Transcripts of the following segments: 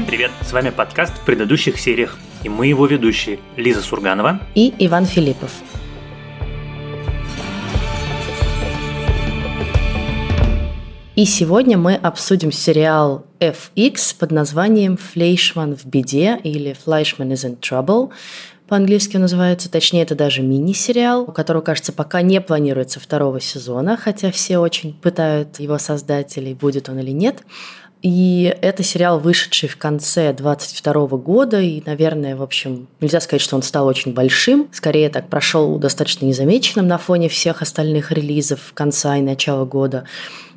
Всем привет! С вами подкаст в предыдущих сериях. И мы его ведущие Лиза Сурганова и Иван Филиппов. И сегодня мы обсудим сериал FX под названием «Флейшман в беде» или «Fleischman is in trouble», по-английски называется, точнее, это даже мини-сериал, у которого, кажется, пока не планируется второго сезона, хотя все очень пытают его создателей, будет он или нет. И это сериал, вышедший в конце 22 года, и, наверное, в общем, нельзя сказать, что он стал очень большим. Скорее так прошел достаточно незамеченным на фоне всех остальных релизов конца и начала года.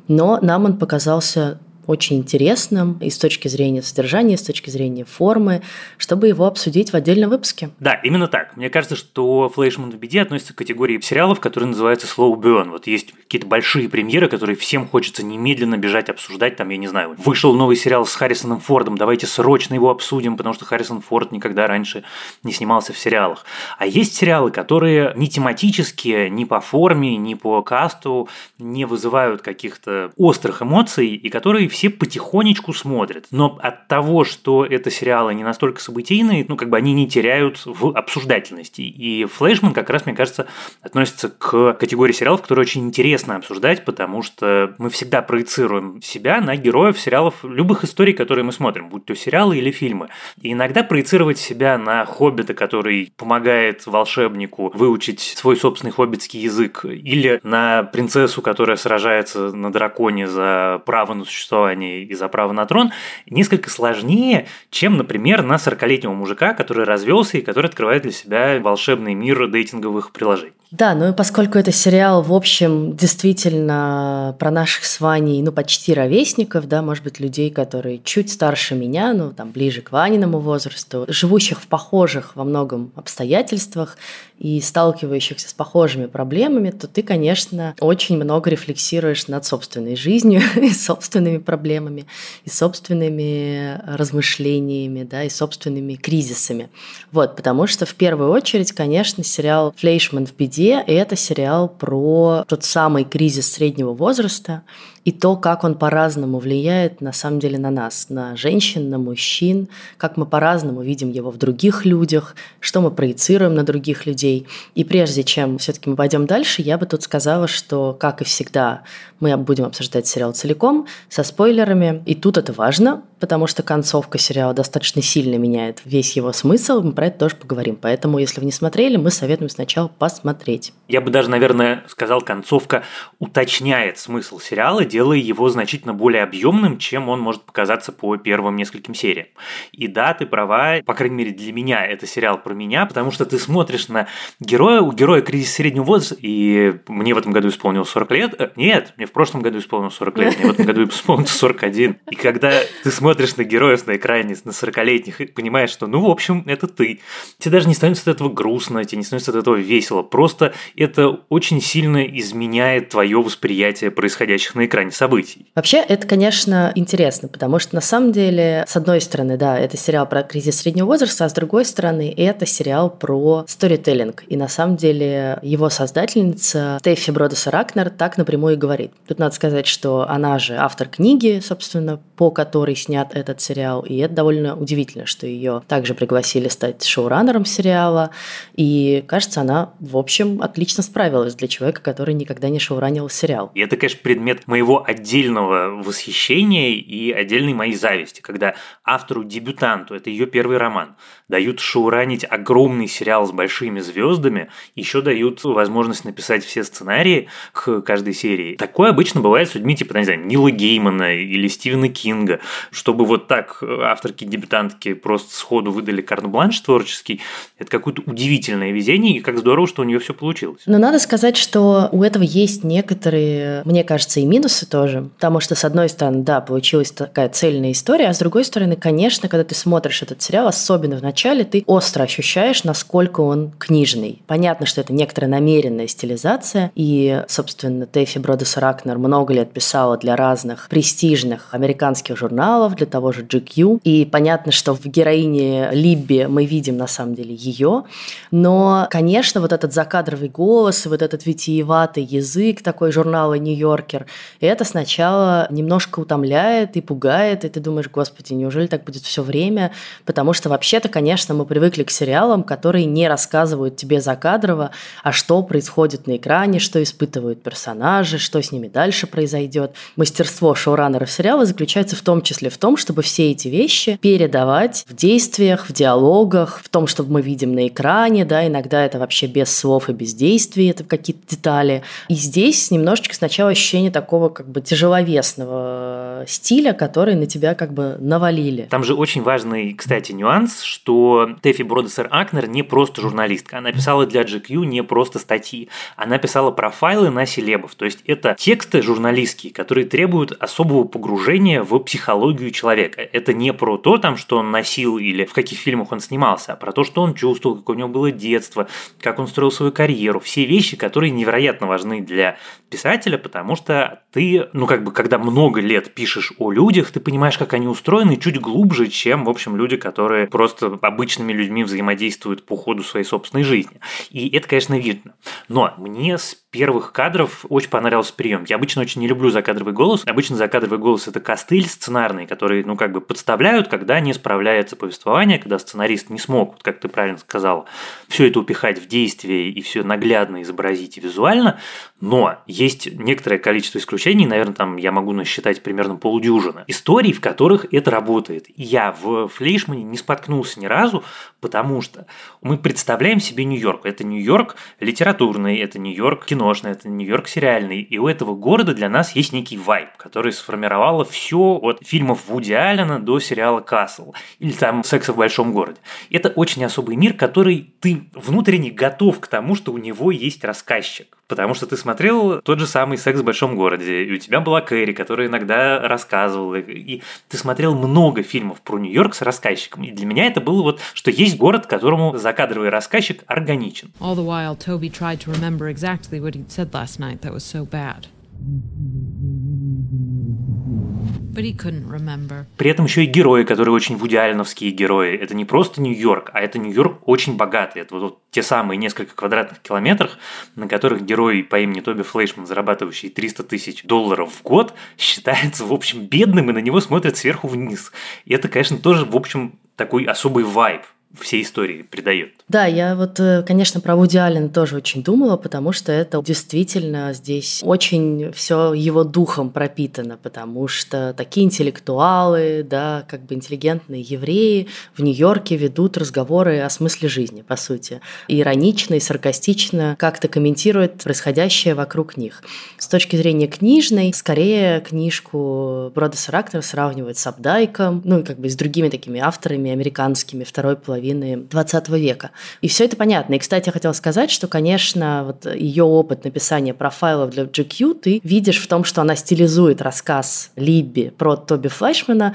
Но нам он показался очень интересным и с точки зрения содержания, и с точки зрения формы, чтобы его обсудить в отдельном выпуске. Да, именно так. Мне кажется, что «Флэшман в беде» относится к категории сериалов, которые называются slow burn. Вот есть какие-то большие премьеры, которые всем хочется немедленно бежать обсуждать. Там, я не знаю, вышел новый сериал с Харрисоном Фордом, давайте срочно его обсудим, потому что Харрисон Форд никогда раньше не снимался в сериалах. А есть сериалы, которые ни тематические, ни по форме, ни по касту не вызывают каких-то острых эмоций, и которые все потихонечку смотрят. Но от того, что это сериалы не настолько событийные, ну, как бы они не теряют в обсуждательности. И Флэшман как раз, мне кажется, относится к категории сериалов, которые очень интересно обсуждать, потому что мы всегда проецируем себя на героев сериалов, любых историй, которые мы смотрим, будь то сериалы или фильмы. И иногда проецировать себя на хоббита, который помогает волшебнику выучить свой собственный хоббитский язык, или на принцессу, которая сражается на драконе за право на существование существовании и за право на трон несколько сложнее, чем, например, на 40-летнего мужика, который развелся и который открывает для себя волшебный мир дейтинговых приложений. Да, ну и поскольку это сериал, в общем, действительно про наших с Ваней, ну, почти ровесников, да, может быть, людей, которые чуть старше меня, ну, там, ближе к Ваниному возрасту, живущих в похожих во многом обстоятельствах и сталкивающихся с похожими проблемами, то ты, конечно, очень много рефлексируешь над собственной жизнью и собственными проблемами, и собственными размышлениями, да, и собственными кризисами. Вот, потому что в первую очередь, конечно, сериал «Флейшман в беде» это сериал про тот самый кризис среднего возраста, и то, как он по-разному влияет на самом деле на нас, на женщин, на мужчин, как мы по-разному видим его в других людях, что мы проецируем на других людей. И прежде чем все-таки мы пойдем дальше, я бы тут сказала, что, как и всегда, мы будем обсуждать сериал целиком, со спойлерами. И тут это важно, потому что концовка сериала достаточно сильно меняет весь его смысл, мы про это тоже поговорим. Поэтому, если вы не смотрели, мы советуем сначала посмотреть. Я бы даже, наверное, сказал, концовка уточняет смысл сериала, делая его значительно более объемным, чем он может показаться по первым нескольким сериям. И да, ты права, по крайней мере для меня это сериал про меня, потому что ты смотришь на героя, у героя кризис среднего возраста, и мне в этом году исполнилось 40 лет. Э, нет, мне в прошлом году исполнилось 40 лет, мне в этом году исполнилось 41. И когда ты смотришь на героев на экране, на 40-летних, и понимаешь, что, ну, в общем, это ты. Тебе даже не становится от этого грустно, тебе не становится от этого весело. Просто это очень сильно изменяет твое восприятие происходящих на экране грани событий. Вообще, это, конечно, интересно, потому что на самом деле, с одной стороны, да, это сериал про кризис среднего возраста, а с другой стороны, это сериал про сторителлинг. И на самом деле его создательница Стефи Бродеса Ракнер так напрямую и говорит. Тут надо сказать, что она же автор книги, собственно, по которой снят этот сериал, и это довольно удивительно, что ее также пригласили стать шоураннером сериала, и кажется, она, в общем, отлично справилась для человека, который никогда не шоуранил сериал. И это, конечно, предмет моего отдельного восхищения и отдельной моей зависти, когда автору-дебютанту, это ее первый роман, дают шоуранить огромный сериал с большими звездами, еще дают возможность написать все сценарии к каждой серии. Такое обычно бывает с людьми типа, не знаю, Нила Геймана или Стивена Кинга, чтобы вот так авторки-дебютантки просто сходу выдали карт-бланш творческий, это какое-то удивительное везение, и как здорово, что у нее все получилось. Но надо сказать, что у этого есть некоторые, мне кажется, и минусы, тоже. Потому что, с одной стороны, да, получилась такая цельная история, а с другой стороны, конечно, когда ты смотришь этот сериал, особенно в начале, ты остро ощущаешь, насколько он книжный. Понятно, что это некоторая намеренная стилизация, и, собственно, Тэфи Бродес Ракнер много лет писала для разных престижных американских журналов, для того же GQ, и понятно, что в героине Либби мы видим на самом деле ее, но, конечно, вот этот закадровый голос вот этот витиеватый язык такой журнала «Нью-Йоркер» это сначала немножко утомляет и пугает, и ты думаешь, господи, неужели так будет все время? Потому что вообще-то, конечно, мы привыкли к сериалам, которые не рассказывают тебе закадрово, а что происходит на экране, что испытывают персонажи, что с ними дальше произойдет. Мастерство шоураннеров сериала заключается в том числе в том, чтобы все эти вещи передавать в действиях, в диалогах, в том, что мы видим на экране, да, иногда это вообще без слов и без действий, это какие-то детали. И здесь немножечко сначала ощущение такого как бы тяжеловесного стиля, который на тебя как бы навалили. Там же очень важный, кстати, нюанс, что Тэфи Бродессер Акнер не просто журналистка, она писала для GQ не просто статьи, она писала профайлы на селебов, то есть это тексты журналистские, которые требуют особого погружения в психологию человека. Это не про то, там, что он носил или в каких фильмах он снимался, а про то, что он чувствовал, какое у него было детство, как он строил свою карьеру. Все вещи, которые невероятно важны для писателя, потому что ты, ну как бы, когда много лет пишешь о людях, ты понимаешь, как они устроены чуть глубже, чем, в общем, люди, которые просто обычными людьми взаимодействуют по ходу своей собственной жизни. И это, конечно, видно. Но мне с первых кадров очень понравился прием. Я обычно очень не люблю закадровый голос. Обычно закадровый голос – это костыль сценарный, который, ну, как бы подставляют, когда не справляется повествование, когда сценарист не смог, вот как ты правильно сказала, все это упихать в действие и все наглядно изобразить визуально. Но некоторое количество исключений, наверное, там я могу насчитать примерно полудюжины историй, в которых это работает. Я в Флейшмане не споткнулся ни разу, потому что мы представляем себе Нью-Йорк. Это Нью-Йорк литературный, это Нью-Йорк кино киношный, это Нью-Йорк сериальный. И у этого города для нас есть некий вайб, который сформировало все от фильмов Вуди Аллена до сериала «Касл» или там «Секса в большом городе». Это очень особый мир, который ты внутренне готов к тому, что у него есть рассказчик. Потому что ты смотрел тот же самый «Секс в большом городе», и у тебя была Кэрри, которая иногда рассказывала, и ты смотрел много фильмов про Нью-Йорк с рассказчиком. И для меня это было вот, что есть город, которому закадровый рассказчик органичен. All the while, Toby tried to remember exactly what he'd said last night that was so bad. При этом еще и герои, которые очень вудиальновские герои. Это не просто Нью-Йорк, а это Нью-Йорк очень богатый. Это вот, вот те самые несколько квадратных километров, на которых герой по имени Тоби Флейшман, зарабатывающий 300 тысяч долларов в год, считается, в общем, бедным, и на него смотрят сверху вниз. И это, конечно, тоже, в общем, такой особый вайб всей истории придает. Да, я вот, э, конечно, про Вуди Аллена тоже очень думала, потому что это действительно здесь очень все его духом пропитано, потому что такие интеллектуалы, да, как бы интеллигентные евреи в Нью-Йорке ведут разговоры о смысле жизни, по сути. Иронично и саркастично как-то комментируют происходящее вокруг них. С точки зрения книжной, скорее книжку Бродеса Рактора сравнивают с Абдайком, ну и как бы с другими такими авторами американскими второй половины половины 20 века. И все это понятно. И, кстати, я хотела сказать, что, конечно, вот ее опыт написания профайлов для GQ ты видишь в том, что она стилизует рассказ Либби про Тоби Флешмана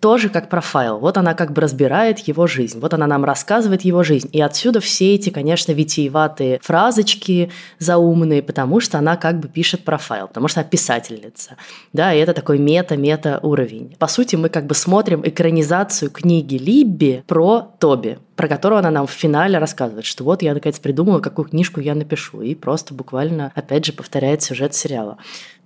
тоже как профайл. Вот она как бы разбирает его жизнь, вот она нам рассказывает его жизнь. И отсюда все эти, конечно, витиеватые фразочки заумные, потому что она как бы пишет профайл, потому что она писательница. Да, и это такой мета-мета уровень. По сути, мы как бы смотрим экранизацию книги Либби про Тоби про которую она нам в финале рассказывает, что вот я наконец придумала, какую книжку я напишу, и просто буквально, опять же, повторяет сюжет сериала.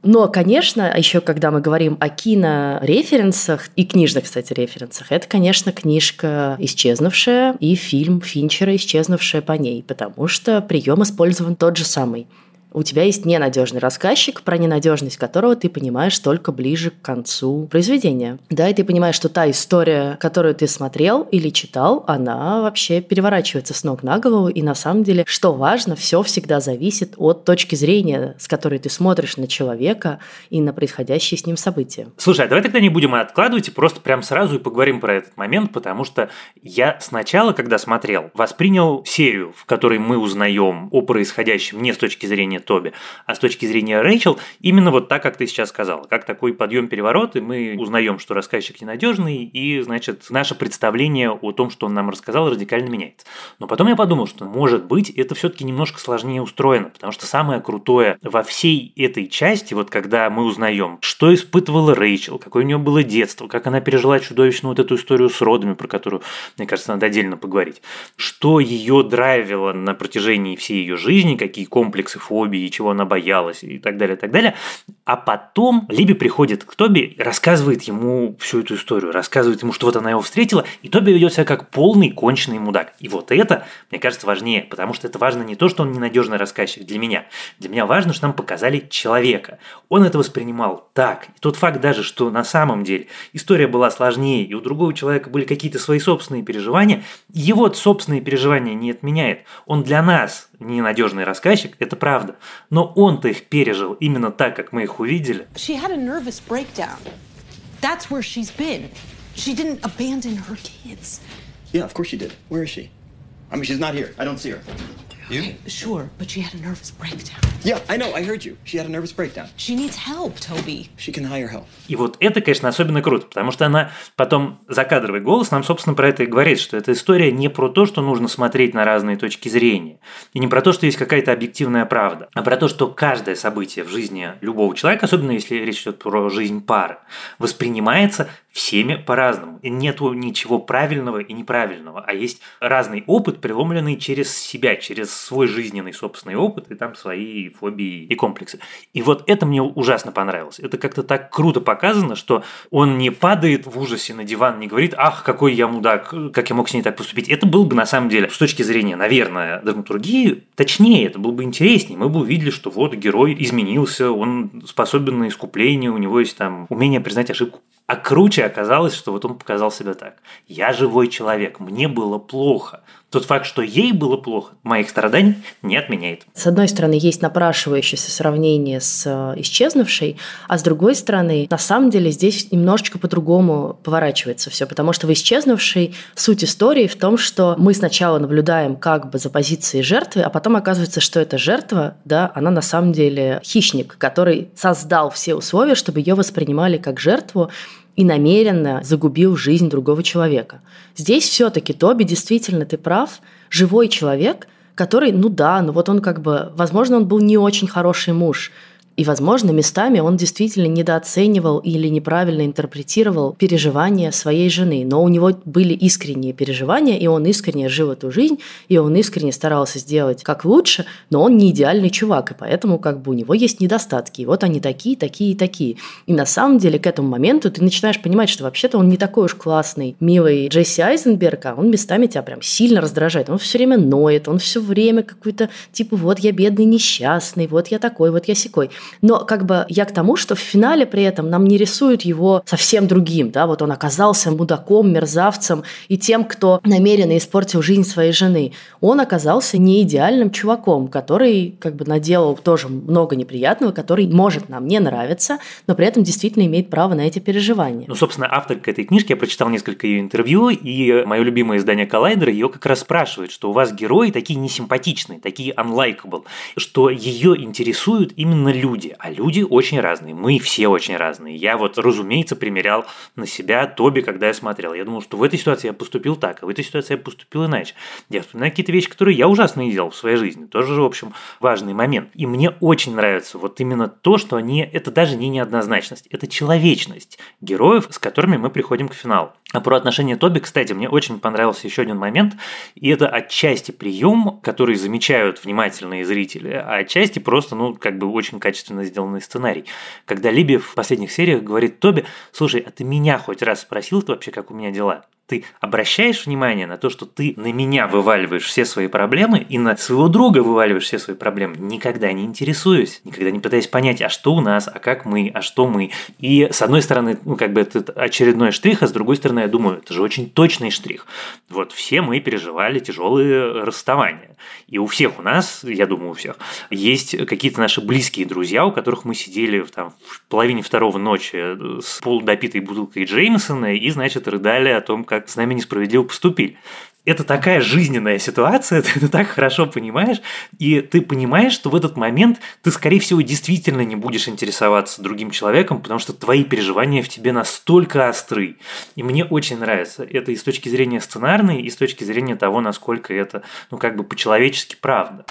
Но, конечно, еще когда мы говорим о кинореференсах и книжных, кстати, референсах, это, конечно, книжка «Исчезнувшая» и фильм Финчера «Исчезнувшая по ней», потому что прием использован тот же самый – у тебя есть ненадежный рассказчик, про ненадежность которого ты понимаешь только ближе к концу произведения. Да, и ты понимаешь, что та история, которую ты смотрел или читал, она вообще переворачивается с ног на голову, и на самом деле, что важно, все всегда зависит от точки зрения, с которой ты смотришь на человека и на происходящие с ним события. Слушай, а давай тогда не будем откладывать и просто прям сразу и поговорим про этот момент, потому что я сначала, когда смотрел, воспринял серию, в которой мы узнаем о происходящем не с точки зрения Тоби. А с точки зрения Рэйчел, именно вот так, как ты сейчас сказала, как такой подъем-переворот, и мы узнаем, что рассказчик ненадежный, и, значит, наше представление о том, что он нам рассказал, радикально меняется. Но потом я подумал, что, может быть, это все-таки немножко сложнее устроено, потому что самое крутое во всей этой части, вот когда мы узнаем, что испытывала Рэйчел, какое у нее было детство, как она пережила чудовищную вот эту историю с родами, про которую, мне кажется, надо отдельно поговорить, что ее драйвило на протяжении всей ее жизни, какие комплексы, фобии, Тоби и чего она боялась и так далее, и так далее. А потом Либи приходит к Тоби, рассказывает ему всю эту историю, рассказывает ему, что вот она его встретила, и Тоби ведет себя как полный конченый мудак. И вот это, мне кажется, важнее, потому что это важно не то, что он ненадежный рассказчик для меня. Для меня важно, что нам показали человека. Он это воспринимал так. И тот факт даже, что на самом деле история была сложнее, и у другого человека были какие-то свои собственные переживания, его собственные переживания не отменяет. Он для нас ненадежный рассказчик, это правда. Но он-то их пережил именно так, как мы их увидели. She had a nervous breakdown. That's where she's been. She didn't abandon her kids. Yeah, of course she did. Where is she? I mean, she's not here. I don't see her. You? Sure, but she had a nervous breakdown. Yeah, I know. I heard you. She had a nervous breakdown. She needs help, Toby. She can hire help. И вот это, конечно, особенно круто, потому что она потом закадровый голос нам, собственно, про это и говорит, что эта история не про то, что нужно смотреть на разные точки зрения, и не про то, что есть какая-то объективная правда, а про то, что каждое событие в жизни любого человека, особенно если речь идет про жизнь пары, воспринимается всеми по-разному. И нету ничего правильного и неправильного, а есть разный опыт, преломленный через себя, через свой жизненный собственный опыт и там свои фобии и комплексы. И вот это мне ужасно понравилось. Это как-то так круто показано, что он не падает в ужасе на диван, не говорит, ах, какой я мудак, как я мог с ней так поступить. Это было бы на самом деле, с точки зрения, наверное, драматургии, точнее, это было бы интереснее. Мы бы увидели, что вот герой изменился, он способен на искупление, у него есть там умение признать ошибку. А круче оказалось, что вот он показал себя так. Я живой человек, мне было плохо. Тот факт, что ей было плохо, моих страданий не отменяет. С одной стороны, есть напрашивающееся сравнение с э, исчезнувшей, а с другой стороны, на самом деле здесь немножечко по-другому поворачивается все, потому что в исчезнувшей суть истории в том, что мы сначала наблюдаем как бы за позицией жертвы, а потом оказывается, что эта жертва, да, она на самом деле хищник, который создал все условия, чтобы ее воспринимали как жертву, и намеренно загубил жизнь другого человека. Здесь все-таки Тоби действительно, ты прав, живой человек, который, ну да, ну вот он как бы, возможно, он был не очень хороший муж, и, возможно, местами он действительно недооценивал или неправильно интерпретировал переживания своей жены. Но у него были искренние переживания, и он искренне жил эту жизнь, и он искренне старался сделать как лучше, но он не идеальный чувак, и поэтому как бы у него есть недостатки. И вот они такие, такие и такие. И на самом деле к этому моменту ты начинаешь понимать, что вообще-то он не такой уж классный, милый Джесси Айзенберг, а он местами тебя прям сильно раздражает. Он все время ноет, он все время какой-то типа вот я бедный несчастный, вот я такой, вот я секой. Но как бы я к тому, что в финале при этом нам не рисуют его совсем другим, да, вот он оказался мудаком, мерзавцем и тем, кто намеренно испортил жизнь своей жены. Он оказался не идеальным чуваком, который как бы наделал тоже много неприятного, который может нам не нравиться, но при этом действительно имеет право на эти переживания. Ну, собственно, авторка этой книжки, я прочитал несколько ее интервью, и мое любимое издание Коллайдера ее как раз спрашивает, что у вас герои такие несимпатичные, такие unlikable, что ее интересуют именно люди, люди, а люди очень разные. Мы все очень разные. Я вот, разумеется, примерял на себя Тоби, когда я смотрел. Я думал, что в этой ситуации я поступил так, а в этой ситуации я поступил иначе. Я вспоминаю какие-то вещи, которые я ужасно не делал в своей жизни. Тоже, в общем, важный момент. И мне очень нравится вот именно то, что они, это даже не неоднозначность, это человечность героев, с которыми мы приходим к финалу. Про отношения Тоби, кстати, мне очень понравился еще один момент, и это отчасти прием, который замечают внимательные зрители, а отчасти просто, ну, как бы очень качественно сделанный сценарий. Когда Либи в последних сериях говорит Тоби, слушай, а ты меня хоть раз спросил ты вообще, как у меня дела? Ты обращаешь внимание на то, что ты на меня вываливаешь все свои проблемы и на своего друга вываливаешь все свои проблемы, никогда не интересуюсь, никогда не пытаясь понять, а что у нас, а как мы, а что мы. И с одной стороны, ну, как бы это очередной штрих, а с другой стороны, я думаю, это же очень точный штрих. Вот все мы переживали тяжелые расставания. И у всех у нас, я думаю, у всех, есть какие-то наши близкие друзья, у которых мы сидели там, в половине второго ночи с полудопитой бутылкой Джеймсона и, значит, рыдали о том, как с нами несправедливо поступили. Это такая жизненная ситуация, ты это так хорошо понимаешь, и ты понимаешь, что в этот момент ты, скорее всего, действительно не будешь интересоваться другим человеком, потому что твои переживания в тебе настолько остры. И мне очень нравится это и с точки зрения сценарной, и с точки зрения того, насколько это, ну, как бы по-человечески правда.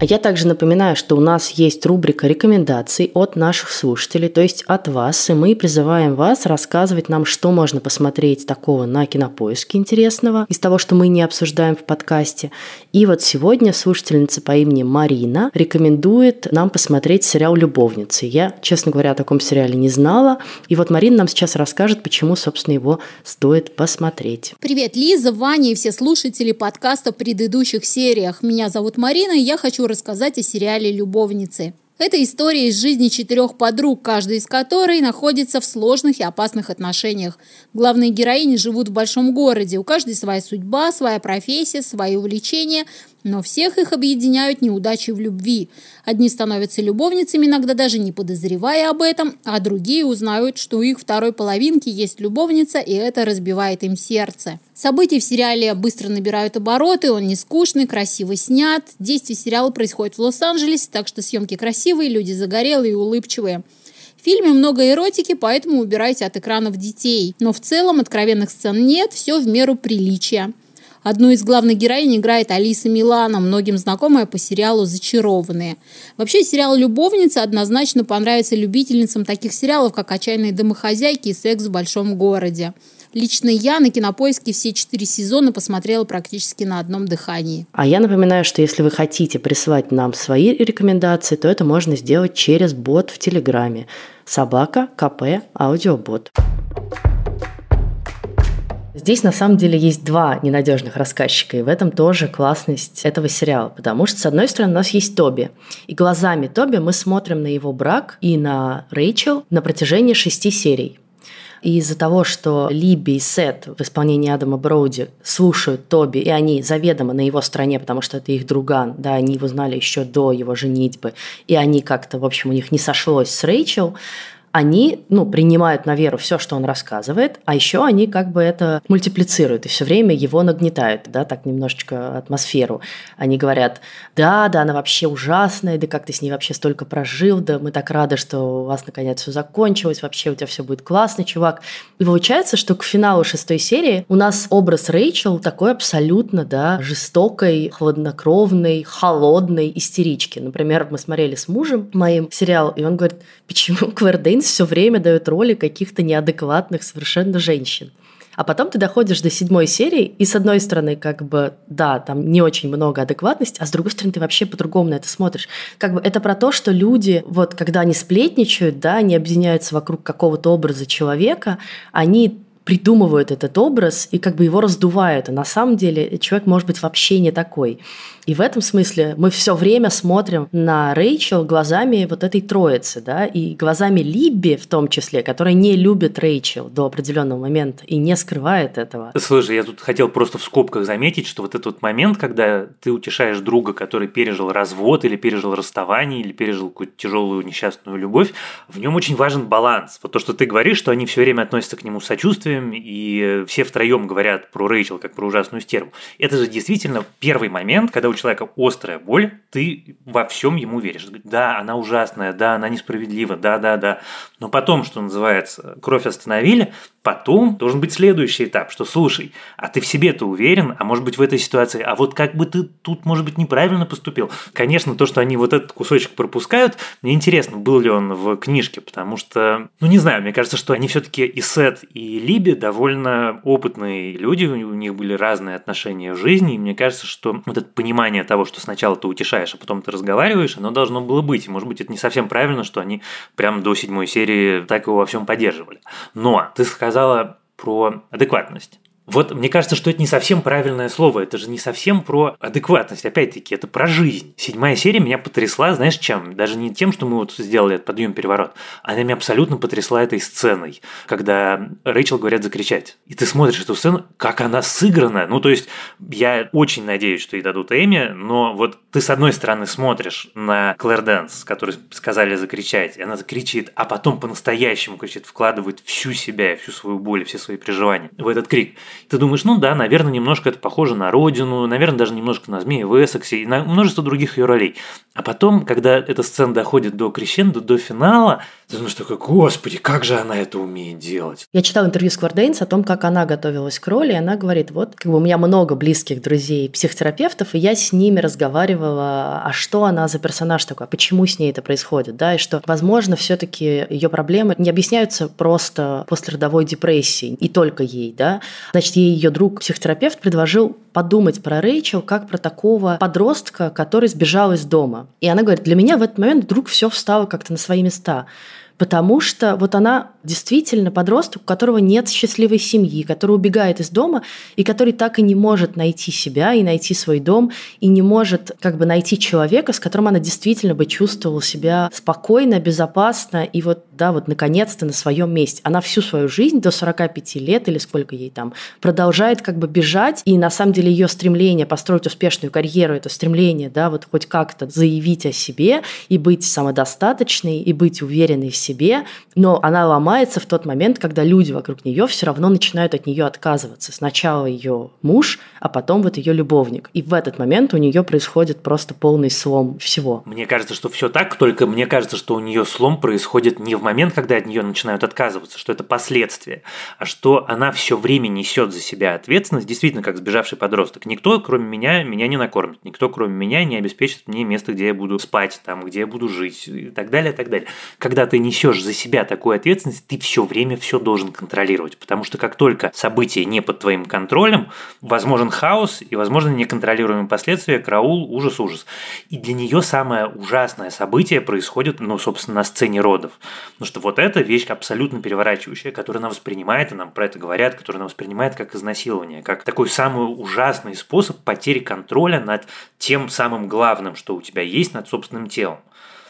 А я также напоминаю, что у нас есть рубрика рекомендаций от наших слушателей, то есть от вас, и мы призываем вас рассказывать нам, что можно посмотреть такого на Кинопоиске интересного, из того, что мы не обсуждаем в подкасте. И вот сегодня слушательница по имени Марина рекомендует нам посмотреть сериал «Любовницы». Я, честно говоря, о таком сериале не знала, и вот Марина нам сейчас расскажет, почему, собственно, его стоит посмотреть. Привет, Лиза, Ваня и все слушатели подкаста в предыдущих сериях. Меня зовут Марина, и я хочу рассказать о сериале «Любовницы». Это история из жизни четырех подруг, каждая из которой находится в сложных и опасных отношениях. Главные героини живут в большом городе, у каждой своя судьба, своя профессия, свои увлечения, но всех их объединяют неудачи в любви. Одни становятся любовницами, иногда даже не подозревая об этом, а другие узнают, что у их второй половинки есть любовница, и это разбивает им сердце. События в сериале быстро набирают обороты, он не скучный, красиво снят. Действие сериала происходит в Лос-Анджелесе, так что съемки красивые, люди загорелые и улыбчивые. В фильме много эротики, поэтому убирайте от экранов детей. Но в целом откровенных сцен нет, все в меру приличия. Одну из главных героинь играет Алиса Милана, многим знакомая по сериалу «Зачарованные». Вообще, сериал «Любовница» однозначно понравится любительницам таких сериалов, как «Отчаянные домохозяйки» и «Секс в большом городе». Лично я на кинопоиске все четыре сезона посмотрела практически на одном дыхании. А я напоминаю, что если вы хотите присылать нам свои рекомендации, то это можно сделать через бот в Телеграме. Собака КП Аудиобот. Здесь на самом деле есть два ненадежных рассказчика, и в этом тоже классность этого сериала, потому что, с одной стороны, у нас есть Тоби, и глазами Тоби мы смотрим на его брак и на Рэйчел на протяжении шести серий. И из-за того, что Либи и Сет в исполнении Адама Броуди слушают Тоби, и они заведомо на его стороне, потому что это их друган, да, они его знали еще до его женитьбы, и они как-то, в общем, у них не сошлось с Рэйчел, они, ну, принимают на веру все, что он рассказывает, а еще они как бы это мультиплицируют и все время его нагнетают, да, так немножечко атмосферу. Они говорят, да, да, она вообще ужасная, да как ты с ней вообще столько прожил, да мы так рады, что у вас наконец все закончилось, вообще у тебя все будет классно, чувак. И получается, что к финалу шестой серии у нас образ Рэйчел такой абсолютно, да, жестокой, хладнокровной, холодной истерички. Например, мы смотрели с мужем моим сериал, и он говорит, почему Клэр Дейн все время дает роли каких-то неадекватных совершенно женщин. А потом ты доходишь до седьмой серии, и с одной стороны, как бы, да, там не очень много адекватности, а с другой стороны, ты вообще по-другому на это смотришь. Как бы это про то, что люди, вот когда они сплетничают, да, они объединяются вокруг какого-то образа человека, они придумывают этот образ и как бы его раздувают. А на самом деле человек может быть вообще не такой. И в этом смысле мы все время смотрим на Рэйчел глазами вот этой троицы, да, и глазами Либби в том числе, которая не любит Рэйчел до определенного момента и не скрывает этого. Слушай, я тут хотел просто в скобках заметить, что вот этот вот момент, когда ты утешаешь друга, который пережил развод или пережил расставание, или пережил какую-то тяжелую несчастную любовь, в нем очень важен баланс. Вот то, что ты говоришь, что они все время относятся к нему с сочувствием, и все втроем говорят про Рэйчел как про ужасную стерву. Это же действительно первый момент, когда у человека острая боль, ты во всем ему веришь. Да, она ужасная, да, она несправедлива, да, да, да. Но потом, что называется, кровь остановили, потом должен быть следующий этап, что слушай, а ты в себе-то уверен, а может быть в этой ситуации, а вот как бы ты тут, может быть, неправильно поступил. Конечно, то, что они вот этот кусочек пропускают, мне интересно, был ли он в книжке, потому что, ну не знаю, мне кажется, что они все-таки и Сет, и Либи довольно опытные люди, у них были разные отношения в жизни, и мне кажется, что вот это понимание того, что сначала ты утешаешь, а потом ты разговариваешь, оно должно было быть. И, может быть, это не совсем правильно, что они прямо до седьмой серии так его во всем поддерживали. Но ты сказала про адекватность. Вот мне кажется, что это не совсем правильное слово. Это же не совсем про адекватность. Опять-таки, это про жизнь. Седьмая серия меня потрясла, знаешь, чем? Даже не тем, что мы вот сделали этот подъем переворот. Она меня абсолютно потрясла этой сценой, когда Рэйчел говорят закричать. И ты смотришь эту сцену, как она сыграна. Ну, то есть, я очень надеюсь, что ей дадут Эми, но вот ты с одной стороны смотришь на Клэр Дэнс, который сказали закричать, и она закричит, а потом по-настоящему кричит, вкладывает всю себя, всю свою боль, все свои переживания в этот крик. Ты думаешь, ну да, наверное, немножко это похоже на родину, наверное, даже немножко на змеи в Эссексе и на множество других ее ролей. А потом, когда эта сцена доходит до крещенда, до финала, ты думаешь такой, господи, как же она это умеет делать. Я читала интервью с Квардейнс о том, как она готовилась к роли, и она говорит, вот, как бы у меня много близких друзей психотерапевтов, и я с ними разговаривала, а что она за персонаж такой, а почему с ней это происходит, да, и что, возможно, все таки ее проблемы не объясняются просто после родовой депрессии, и только ей, да. Значит, ей ее друг, психотерапевт, предложил подумать про Рэйчел как про такого подростка, который сбежал из дома. И она говорит, для меня в этот момент вдруг все встало как-то на свои места потому что вот она действительно подросток, у которого нет счастливой семьи, который убегает из дома и который так и не может найти себя и найти свой дом, и не может как бы найти человека, с которым она действительно бы чувствовала себя спокойно, безопасно и вот, да, вот наконец-то на своем месте. Она всю свою жизнь до 45 лет или сколько ей там продолжает как бы бежать, и на самом деле ее стремление построить успешную карьеру, это стремление, да, вот хоть как-то заявить о себе и быть самодостаточной, и быть уверенной в себе, но она ломается в тот момент, когда люди вокруг нее все равно начинают от нее отказываться. Сначала ее муж, а потом вот ее любовник. И в этот момент у нее происходит просто полный слом всего. Мне кажется, что все так, только мне кажется, что у нее слом происходит не в момент, когда от нее начинают отказываться, что это последствия, а что она все время несет за себя ответственность, действительно, как сбежавший подросток. Никто, кроме меня, меня не накормит, никто, кроме меня, не обеспечит мне место, где я буду спать, там, где я буду жить и так далее, и так далее. Когда ты несешь за себя такую ответственность, ты все время все должен контролировать. Потому что как только события не под твоим контролем, возможен хаос и возможно неконтролируемые последствия, караул, ужас, ужас. И для нее самое ужасное событие происходит, ну, собственно, на сцене родов. Потому что вот эта вещь абсолютно переворачивающая, которую она воспринимает, и нам про это говорят, которую она воспринимает как изнасилование, как такой самый ужасный способ потери контроля над тем самым главным, что у тебя есть, над собственным телом.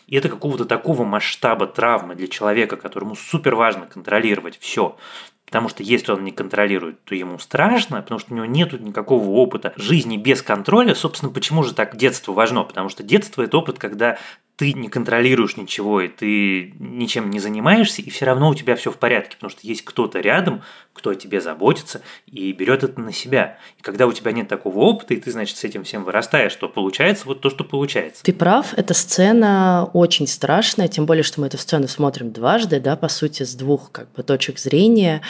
И это какого-то такого масштаба травмы для человека, которому супер важно контролировать все. Потому что если он не контролирует, то ему страшно, потому что у него нет никакого опыта жизни без контроля. Собственно, почему же так детство важно? Потому что детство – это опыт, когда ты не контролируешь ничего, и ты ничем не занимаешься, и все равно у тебя все в порядке, потому что есть кто-то рядом, кто о тебе заботится и берет это на себя. И когда у тебя нет такого опыта, и ты, значит, с этим всем вырастаешь, то получается вот то, что получается. Ты прав, эта сцена очень страшная, тем более, что мы эту сцену смотрим дважды, да, по сути, с двух как бы точек зрения.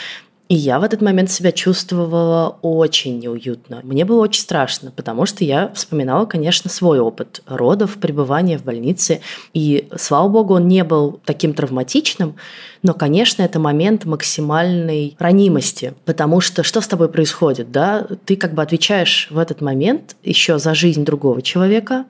И я в этот момент себя чувствовала очень неуютно. Мне было очень страшно, потому что я вспоминала, конечно, свой опыт родов, пребывания в больнице. И, слава богу, он не был таким травматичным, но, конечно, это момент максимальной ранимости, потому что что с тобой происходит, да? Ты как бы отвечаешь в этот момент еще за жизнь другого человека,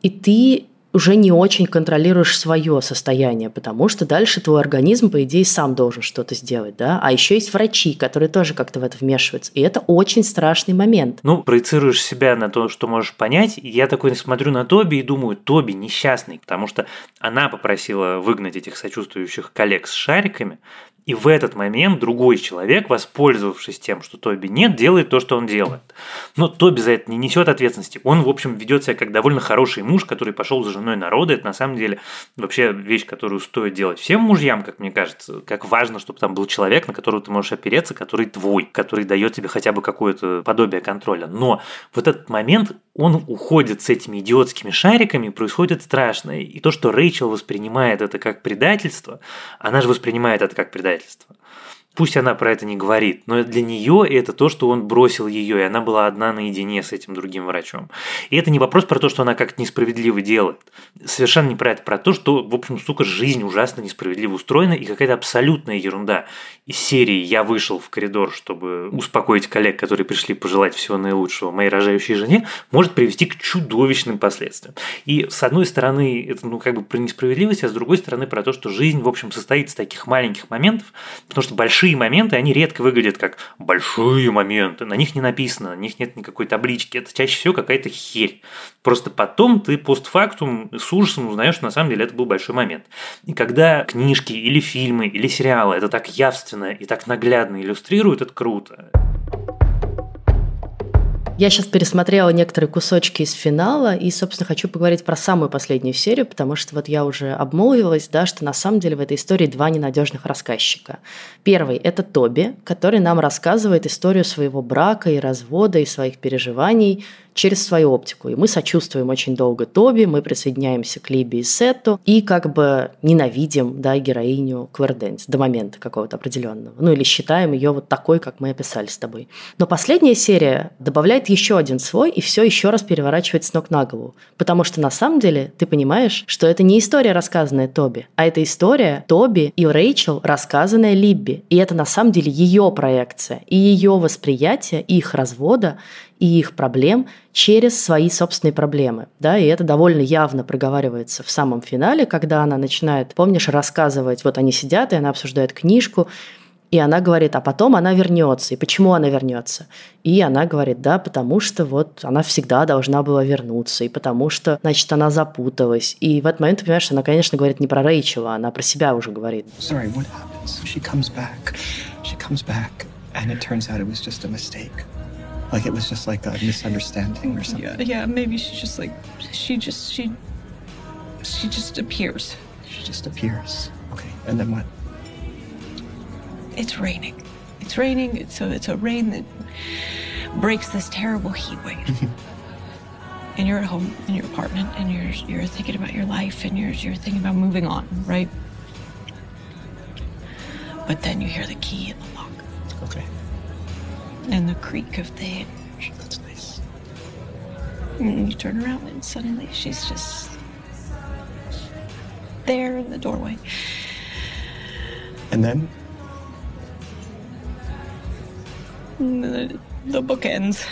и ты уже не очень контролируешь свое состояние, потому что дальше твой организм, по идее, сам должен что-то сделать, да? А еще есть врачи, которые тоже как-то в это вмешиваются. И это очень страшный момент. Ну, проецируешь себя на то, что можешь понять. Я такой смотрю на Тоби и думаю, Тоби несчастный, потому что она попросила выгнать этих сочувствующих коллег с шариками, и в этот момент другой человек, воспользовавшись тем, что Тоби нет, делает то, что он делает. Но Тоби за это не несет ответственности. Он, в общем, ведет себя как довольно хороший муж, который пошел за женой народа. Это на самом деле вообще вещь, которую стоит делать всем мужьям, как мне кажется. Как важно, чтобы там был человек, на которого ты можешь опереться, который твой, который дает тебе хотя бы какое-то подобие контроля. Но вот этот момент, он уходит с этими идиотскими шариками, происходит страшное. И то, что Рэйчел воспринимает это как предательство, она же воспринимает это как предательство обстоятельства. Пусть она про это не говорит, но для нее это то, что он бросил ее, и она была одна наедине с этим другим врачом. И это не вопрос про то, что она как-то несправедливо делает. Совершенно не про это, про то, что, в общем, сука, жизнь ужасно несправедливо устроена и какая-то абсолютная ерунда. Из серии «Я вышел в коридор, чтобы успокоить коллег, которые пришли пожелать всего наилучшего моей рожающей жене», может привести к чудовищным последствиям. И с одной стороны, это ну как бы про несправедливость, а с другой стороны про то, что жизнь, в общем, состоит из таких маленьких моментов, потому что большие большие моменты, они редко выглядят как большие моменты. На них не написано, на них нет никакой таблички. Это чаще всего какая-то херь. Просто потом ты постфактум с ужасом узнаешь, что на самом деле это был большой момент. И когда книжки или фильмы или сериалы это так явственно и так наглядно иллюстрируют, это круто. Я сейчас пересмотрела некоторые кусочки из финала и, собственно, хочу поговорить про самую последнюю серию, потому что вот я уже обмолвилась, да, что на самом деле в этой истории два ненадежных рассказчика. Первый – это Тоби, который нам рассказывает историю своего брака и развода и своих переживаний – через свою оптику. И мы сочувствуем очень долго Тоби, мы присоединяемся к Либи и Сетту и как бы ненавидим да, героиню Клэр до момента какого-то определенного. Ну или считаем ее вот такой, как мы описали с тобой. Но последняя серия добавляет еще один свой и все еще раз переворачивает с ног на голову. Потому что на самом деле ты понимаешь, что это не история, рассказанная Тоби, а это история Тоби и Рэйчел, рассказанная Либби. И это на самом деле ее проекция и ее восприятие их развода и их проблем через свои собственные проблемы. Да, и это довольно явно проговаривается в самом финале, когда она начинает, помнишь, рассказывать, вот они сидят, и она обсуждает книжку, и она говорит, а потом она вернется. И почему она вернется? И она говорит, да, потому что вот она всегда должна была вернуться, и потому что, значит, она запуталась. И в этот момент ты понимаешь, что она, конечно, говорит не про Рэйчела, она про себя уже говорит. Sorry, what happens? She comes back. She comes back, and it turns out it was just a mistake. Like it was just like a misunderstanding or something. Yeah, yeah, maybe she's just like she just she she just appears. She just appears. Okay, and then what? It's raining. It's raining. It's a it's a rain that breaks this terrible heat wave. Mm-hmm. and you're at home in your apartment, and you're you're thinking about your life, and you're you're thinking about moving on, right? But then you hear the key in the lock. Okay and the creak of the hinge. That's nice. And you turn around and suddenly she's just there in the doorway. And then? The, the book ends.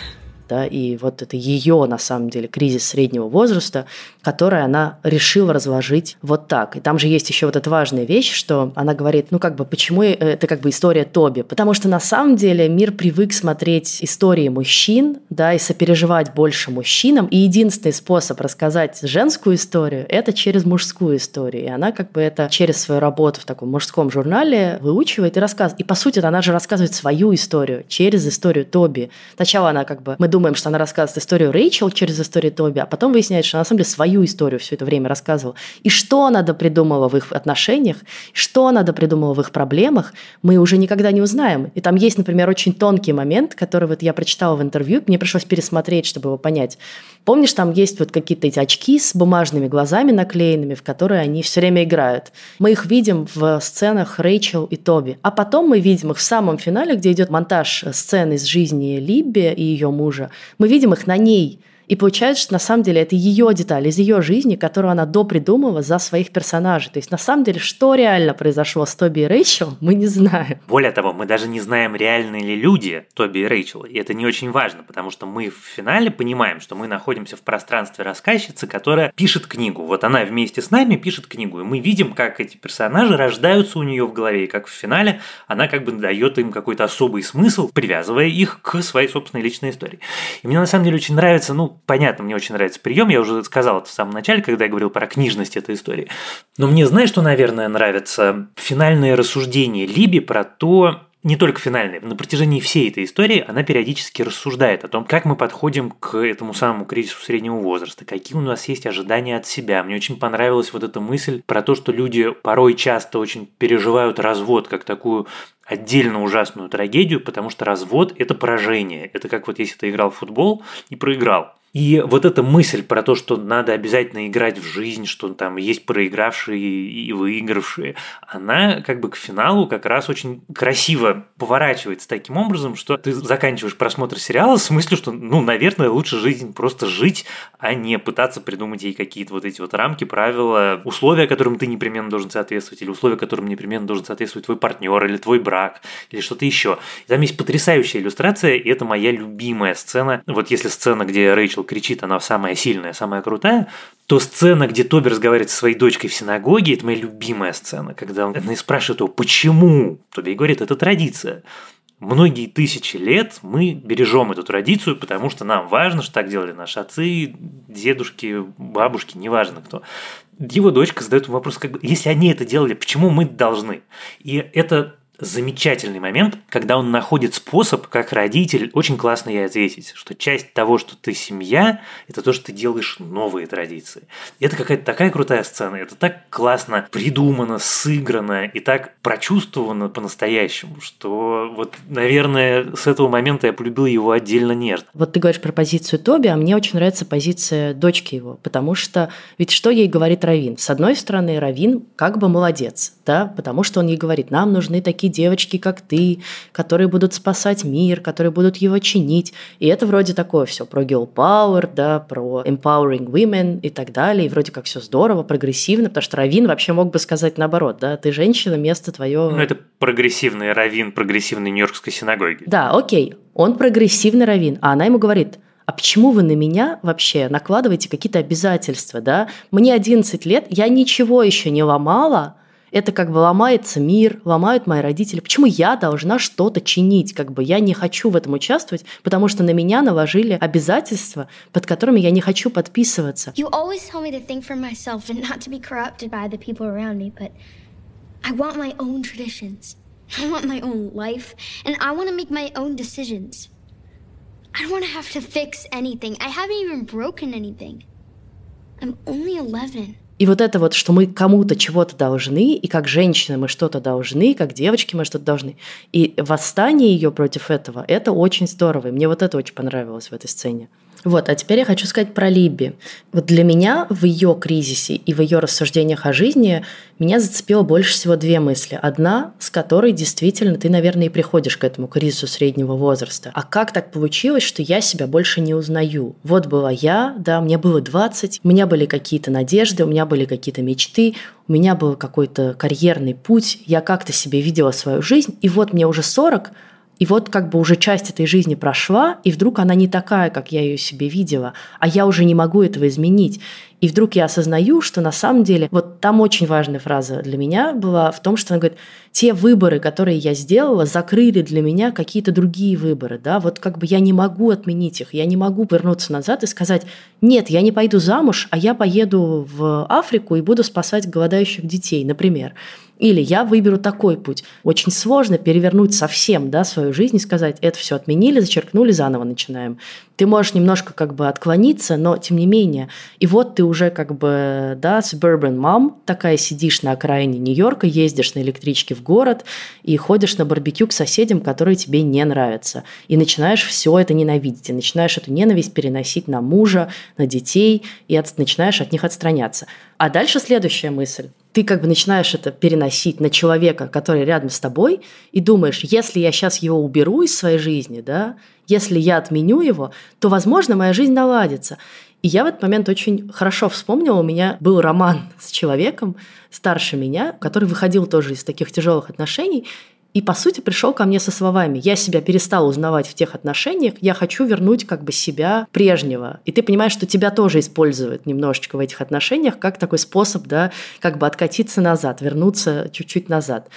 Да, и вот это ее, на самом деле, кризис среднего возраста, который она решила разложить вот так. И там же есть еще вот эта важная вещь, что она говорит, ну как бы, почему это как бы история Тоби? Потому что на самом деле мир привык смотреть истории мужчин, да, и сопереживать больше мужчинам, и единственный способ рассказать женскую историю – это через мужскую историю. И она как бы это через свою работу в таком мужском журнале выучивает и рассказывает. И по сути она же рассказывает свою историю через историю Тоби. Сначала она как бы, мы думаем, думаем, что она рассказывает историю Рэйчел через историю Тоби, а потом выясняется, что она на самом деле свою историю все это время рассказывала. И что она допридумала в их отношениях, что она допридумала в их проблемах, мы уже никогда не узнаем. И там есть, например, очень тонкий момент, который вот я прочитала в интервью, мне пришлось пересмотреть, чтобы его понять. Помнишь, там есть вот какие-то эти очки с бумажными глазами наклеенными, в которые они все время играют. Мы их видим в сценах Рэйчел и Тоби. А потом мы видим их в самом финале, где идет монтаж сцены из жизни Либби и ее мужа. Мы видим их на ней – и получается, что на самом деле это ее деталь из ее жизни, которую она допридумала за своих персонажей. То есть на самом деле, что реально произошло с Тоби и Рэйчел, мы не знаем. Более того, мы даже не знаем, реальные ли люди Тоби и Рэйчел. И это не очень важно, потому что мы в финале понимаем, что мы находимся в пространстве рассказчицы, которая пишет книгу. Вот она вместе с нами пишет книгу. И мы видим, как эти персонажи рождаются у нее в голове, и как в финале она как бы дает им какой-то особый смысл, привязывая их к своей собственной личной истории. И мне на самом деле очень нравится, ну, понятно, мне очень нравится прием, я уже сказал это в самом начале, когда я говорил про книжность этой истории. Но мне, знаешь, что, наверное, нравится? Финальное рассуждение Либи про то, не только финальной, на протяжении всей этой истории она периодически рассуждает о том, как мы подходим к этому самому кризису среднего возраста, какие у нас есть ожидания от себя. Мне очень понравилась вот эта мысль про то, что люди порой часто очень переживают развод как такую отдельно ужасную трагедию, потому что развод – это поражение. Это как вот если ты играл в футбол и проиграл. И вот эта мысль про то, что надо обязательно играть в жизнь, что там есть проигравшие и выигравшие, она как бы к финалу как раз очень красиво поворачивается таким образом, что ты заканчиваешь просмотр сериала с мыслью, что, ну, наверное, лучше жизнь просто жить, а не пытаться придумать ей какие-то вот эти вот рамки, правила, условия, которым ты непременно должен соответствовать, или условия, которым непременно должен соответствовать твой партнер, или твой брак, или что-то еще. Там есть потрясающая иллюстрация, и это моя любимая сцена. Вот если сцена, где Рэйчел Рэйчел кричит, она самая сильная, самая крутая, то сцена, где Тоби разговаривает со своей дочкой в синагоге, это моя любимая сцена, когда он спрашивает его, почему? Тоби говорит, это традиция. Многие тысячи лет мы бережем эту традицию, потому что нам важно, что так делали наши отцы, дедушки, бабушки, неважно кто. Его дочка задает вопрос, как бы, если они это делали, почему мы должны? И это замечательный момент, когда он находит способ, как родитель, очень классно ей ответить, что часть того, что ты семья, это то, что ты делаешь новые традиции. И это какая-то такая крутая сцена, это так классно придумано, сыграно и так прочувствовано по-настоящему, что вот, наверное, с этого момента я полюбил его отдельно нежно. Вот ты говоришь про позицию Тоби, а мне очень нравится позиция дочки его, потому что ведь что ей говорит Равин? С одной стороны, Равин как бы молодец, да, потому что он ей говорит, нам нужны такие девочки, как ты, которые будут спасать мир, которые будут его чинить. И это вроде такое все про girl power, да, про empowering women и так далее. И вроде как все здорово, прогрессивно, потому что Равин вообще мог бы сказать наоборот, да, ты женщина, место твое... Ну, это прогрессивный Равин прогрессивной Нью-Йоркской синагоги. Да, окей, он прогрессивный Равин, а она ему говорит, а почему вы на меня вообще накладываете какие-то обязательства, да? Мне 11 лет, я ничего еще не ломала, это как бы ломается мир, ломают мои родители. Почему я должна что-то чинить? Как бы я не хочу в этом участвовать, потому что на меня наложили обязательства, под которыми я не хочу подписываться. I'm only 11. И вот это вот, что мы кому-то чего-то должны, и как женщины мы что-то должны, как девочки мы что-то должны. И восстание ее против этого, это очень здорово. И мне вот это очень понравилось в этой сцене. Вот, а теперь я хочу сказать про Либи. Вот для меня в ее кризисе и в ее рассуждениях о жизни меня зацепило больше всего две мысли. Одна, с которой действительно ты, наверное, и приходишь к этому кризису среднего возраста. А как так получилось, что я себя больше не узнаю? Вот была я, да, мне было 20, у меня были какие-то надежды, у меня были какие-то мечты, у меня был какой-то карьерный путь, я как-то себе видела свою жизнь, и вот мне уже 40, и вот как бы уже часть этой жизни прошла, и вдруг она не такая, как я ее себе видела, а я уже не могу этого изменить. И вдруг я осознаю, что на самом деле, вот там очень важная фраза для меня была в том, что она говорит, те выборы, которые я сделала, закрыли для меня какие-то другие выборы, да, вот как бы я не могу отменить их, я не могу вернуться назад и сказать, нет, я не пойду замуж, а я поеду в Африку и буду спасать голодающих детей, например. Или я выберу такой путь. Очень сложно перевернуть совсем да, свою жизнь и сказать, это все отменили, зачеркнули, заново начинаем. Ты можешь немножко как бы отклониться, но тем не менее. И вот ты уже как бы, да, suburban mom, такая сидишь на окраине Нью-Йорка, ездишь на электричке в город и ходишь на барбекю к соседям, которые тебе не нравятся. И начинаешь все это ненавидеть. И начинаешь эту ненависть переносить на мужа, на детей, и от, начинаешь от них отстраняться. А дальше следующая мысль ты как бы начинаешь это переносить на человека, который рядом с тобой, и думаешь, если я сейчас его уберу из своей жизни, да, если я отменю его, то, возможно, моя жизнь наладится. И я в этот момент очень хорошо вспомнила, у меня был роман с человеком старше меня, который выходил тоже из таких тяжелых отношений, и, по сути, пришел ко мне со словами, я себя перестал узнавать в тех отношениях, я хочу вернуть как бы себя прежнего. И ты понимаешь, что тебя тоже используют немножечко в этих отношениях как такой способ, да, как бы откатиться назад, вернуться чуть-чуть назад.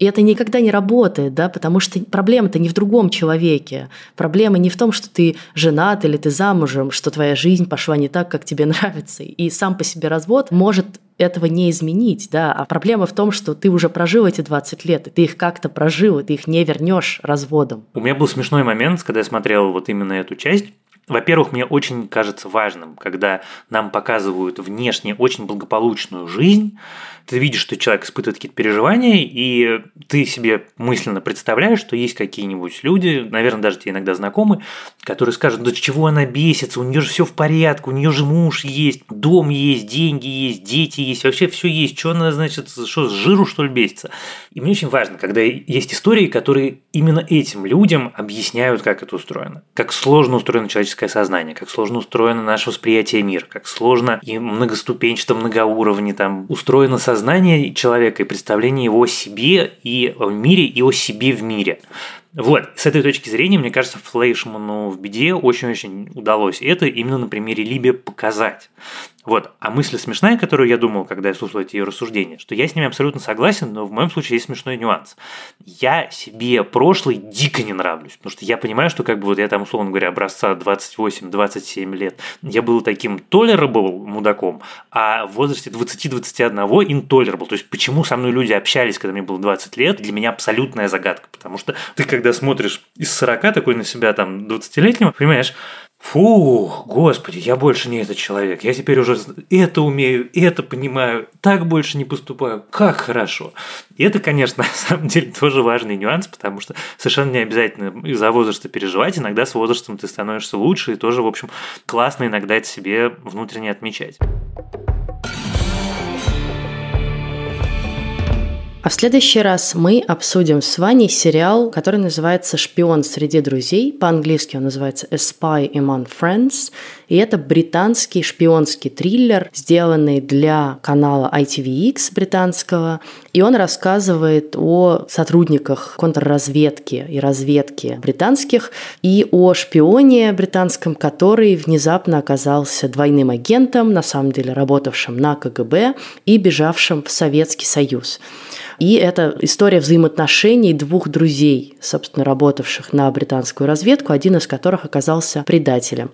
И это никогда не работает, да, потому что проблема-то не в другом человеке. Проблема не в том, что ты женат или ты замужем, что твоя жизнь пошла не так, как тебе нравится. И сам по себе развод может этого не изменить, да, а проблема в том, что ты уже прожил эти 20 лет, и ты их как-то прожил, и ты их не вернешь разводом. У меня был смешной момент, когда я смотрел вот именно эту часть, во-первых, мне очень кажется важным, когда нам показывают внешне очень благополучную жизнь, ты видишь, что человек испытывает какие-то переживания, и ты себе мысленно представляешь, что есть какие-нибудь люди, наверное, даже тебе иногда знакомы, которые скажут, да чего она бесится, у нее же все в порядке, у нее же муж есть, дом есть, деньги есть, дети есть, вообще все есть, что она, значит, что, с жиру, что ли, бесится? И мне очень важно, когда есть истории, которые именно этим людям объясняют, как это устроено, как сложно устроено человеческое сознание, как сложно устроено наше восприятие мира, как сложно и многоступенчато, многоуровне там устроено сознание человека и представление его о себе и о мире, и о себе в мире. Вот, с этой точки зрения, мне кажется, Флейшману в беде очень-очень удалось это именно на примере Либи показать. Вот. А мысль смешная, которую я думал, когда я слушал эти ее рассуждения, что я с ними абсолютно согласен, но в моем случае есть смешной нюанс. Я себе прошлый дико не нравлюсь, потому что я понимаю, что как бы вот я там, условно говоря, образца 28-27 лет, я был таким tolerable мудаком, а в возрасте 20-21 intolerable. То есть почему со мной люди общались, когда мне было 20 лет, для меня абсолютная загадка, потому что ты когда смотришь из 40 такой на себя там 20-летнего, понимаешь, Фух, господи, я больше не этот человек. Я теперь уже это умею, это понимаю, так больше не поступаю. Как хорошо. И это, конечно, на самом деле тоже важный нюанс, потому что совершенно не обязательно из-за возраста переживать. Иногда с возрастом ты становишься лучше, и тоже, в общем, классно иногда это себе внутренне отмечать. А в следующий раз мы обсудим с Ваней сериал, который называется «Шпион среди друзей». По-английски он называется «A Spy Among Friends». И это британский шпионский триллер, сделанный для канала ITVX британского. И он рассказывает о сотрудниках контрразведки и разведки британских и о шпионе британском, который внезапно оказался двойным агентом, на самом деле работавшим на КГБ и бежавшим в Советский Союз. И это история взаимоотношений двух друзей, собственно, работавших на британскую разведку, один из которых оказался предателем.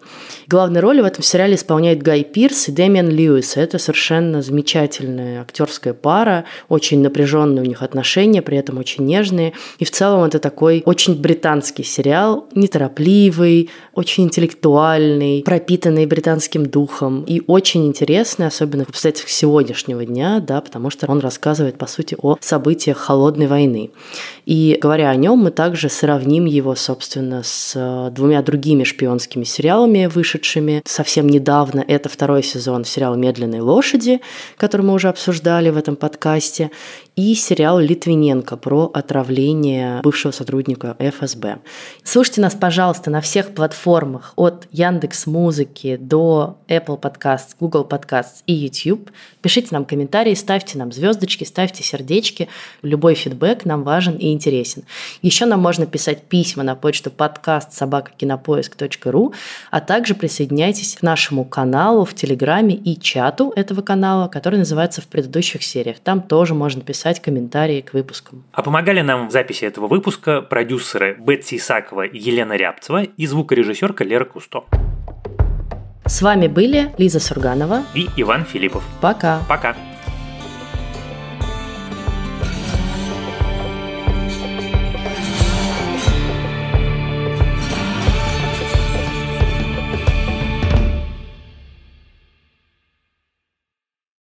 Главные роли в этом сериале исполняют Гай Пирс и Дэмиан Льюис. Это совершенно замечательная актерская пара, очень напряженные у них отношения, при этом очень нежные. И в целом это такой очень британский сериал, неторопливый, очень интеллектуальный, пропитанный британским духом и очень интересный, особенно в обстоятельствах сегодняшнего дня, да, потому что он рассказывает, по сути, о событиях холодной войны. И говоря о нем, мы также сравним его, собственно, с э, двумя другими шпионскими сериалами, вышедшими совсем недавно. Это второй сезон сериала «Медленные лошади», который мы уже обсуждали в этом подкасте, и сериал «Литвиненко» про отравление бывшего сотрудника ФСБ. Слушайте нас, пожалуйста, на всех платформах от Яндекс Музыки до Apple Podcasts, Google Podcasts и YouTube. Пишите нам комментарии, ставьте нам звездочки, ставьте сердечки. Любой фидбэк нам важен и интересен. Еще нам можно писать письма на почту подкаст собакакинопоиск.ру, а также присоединяйтесь к нашему каналу в Телеграме и чату этого канала, который называется в предыдущих сериях. Там тоже можно писать писать комментарии к выпускам. А помогали нам в записи этого выпуска продюсеры Бетси Исакова и Елена Рябцева и звукорежиссерка Лера Кусто. С вами были Лиза Сурганова и Иван Филиппов. Пока. Пока.